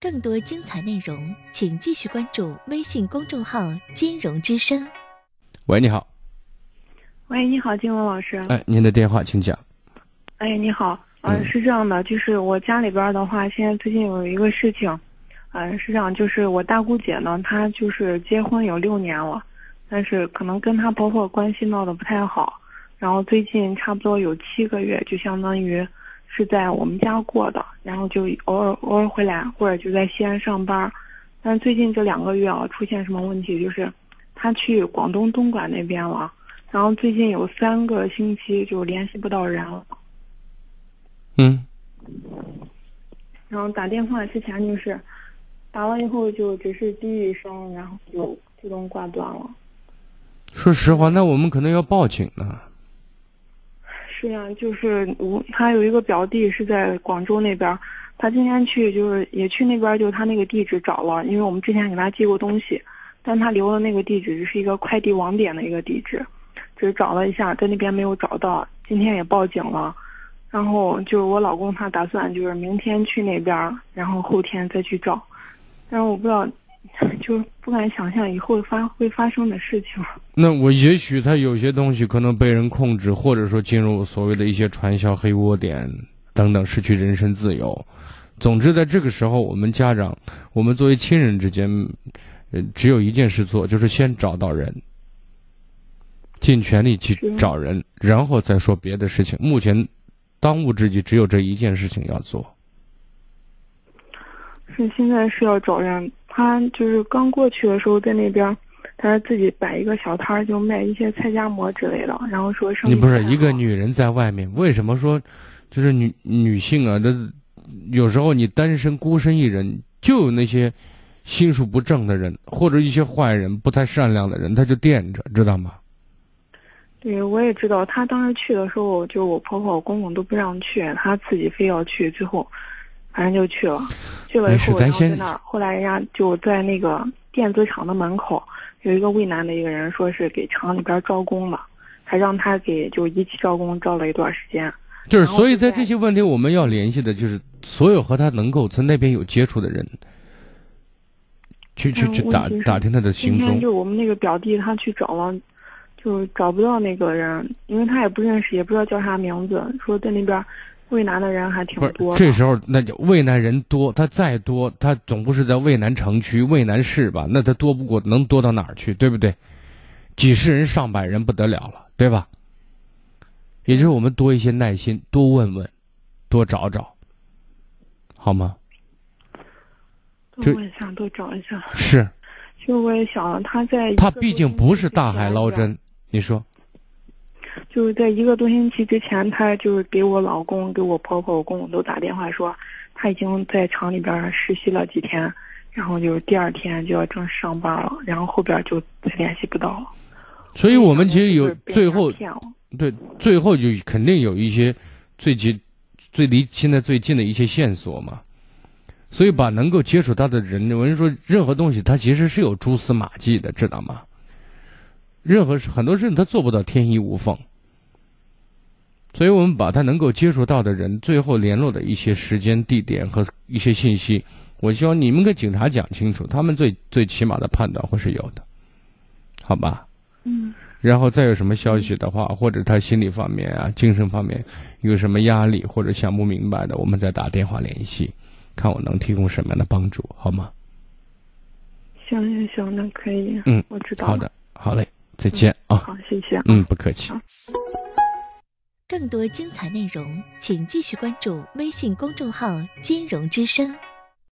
更多精彩内容，请继续关注微信公众号“金融之声”。喂，你好。喂，你好，金文老师。哎，您的电话，请讲。哎，你好，嗯，是这样的，就是我家里边的话，现在最近有一个事情，嗯，是这样，就是我大姑姐呢，她就是结婚有六年了，但是可能跟她婆婆关系闹得不太好，然后最近差不多有七个月，就相当于是在我们家过的，然后就偶尔偶尔回来，或者就在西安上班，但最近这两个月啊，出现什么问题，就是他去广东东莞那边了。然后最近有三个星期就联系不到人了。嗯。然后打电话之前就是，打完以后就只是滴一声，然后就自动挂断了。说实话，那我们可能要报警呢。是呀，就是我他有一个表弟是在广州那边，他今天去就是也去那边，就他那个地址找了，因为我们之前给他寄过东西，但他留的那个地址是一个快递网点的一个地址。只是找了一下，在那边没有找到，今天也报警了，然后就是我老公他打算就是明天去那边，然后后天再去找，但是我不知道，就是不敢想象以后发会发生的事情。那我也许他有些东西可能被人控制，或者说进入所谓的一些传销黑窝点等等，失去人身自由。总之，在这个时候，我们家长，我们作为亲人之间，呃，只有一件事做，就是先找到人。尽全力去找人，然后再说别的事情。目前，当务之急只有这一件事情要做。是现在是要找人。他就是刚过去的时候，在那边，他自己摆一个小摊儿，就卖一些菜夹馍之类的。然后说生意。你不是一个女人在外面，为什么说，就是女女性啊？这有时候你单身孤身一人，就有那些心术不正的人，或者一些坏人、不太善良的人，他就惦着，知道吗？对，我也知道，他当时去的时候，就我婆婆、我公公都不让去，他自己非要去，最后，反正就去了。去了以后，然后在那儿，后来人家就在那个电子厂的门口，有一个渭南的一个人，说是给厂里边招工了，还让他给就一起招工，招了一段时间。就是，所以在这些问题，我们要联系的就是所有和他能够在那边有接触的人，去去去打打听他的行踪。今天就我们那个表弟，他去找了。就找不到那个人，因为他也不认识，也不知道叫啥名字。说在那边，渭南的人还挺多。这时候那就渭南人多，他再多，他总不是在渭南城区、渭南市吧？那他多不过，能多到哪儿去？对不对？几十人、上百人不得了了，对吧？也就是我们多一些耐心，多问问，多找找，好吗？多问一下，多找一下。是。其实我也想，他在他毕竟不是大海捞针。你说，就是在一个多星期之前，他就是给我老公、给我婆婆、我公公都打电话说，他已经在厂里边实习了几天，然后就是第二天就要正式上班了，然后后边就再联系不到了。所以我们其实有最后，对，最后就肯定有一些最近、最离现在最近的一些线索嘛。所以把能够接触到的人，我跟你说，任何东西它其实是有蛛丝马迹的，知道吗？任何事，很多事情他做不到天衣无缝，所以我们把他能够接触到的人，最后联络的一些时间、地点和一些信息，我希望你们跟警察讲清楚，他们最最起码的判断会是有的，好吧？嗯。然后再有什么消息的话，或者他心理方面啊、精神方面有什么压力或者想不明白的，我们再打电话联系，看我能提供什么样的帮助，好吗？行行行，那可以。嗯，我知道。好的，好嘞。再见啊！好，谢谢。嗯，不客气。更多精彩内容，请继续关注微信公众号“金融之声”。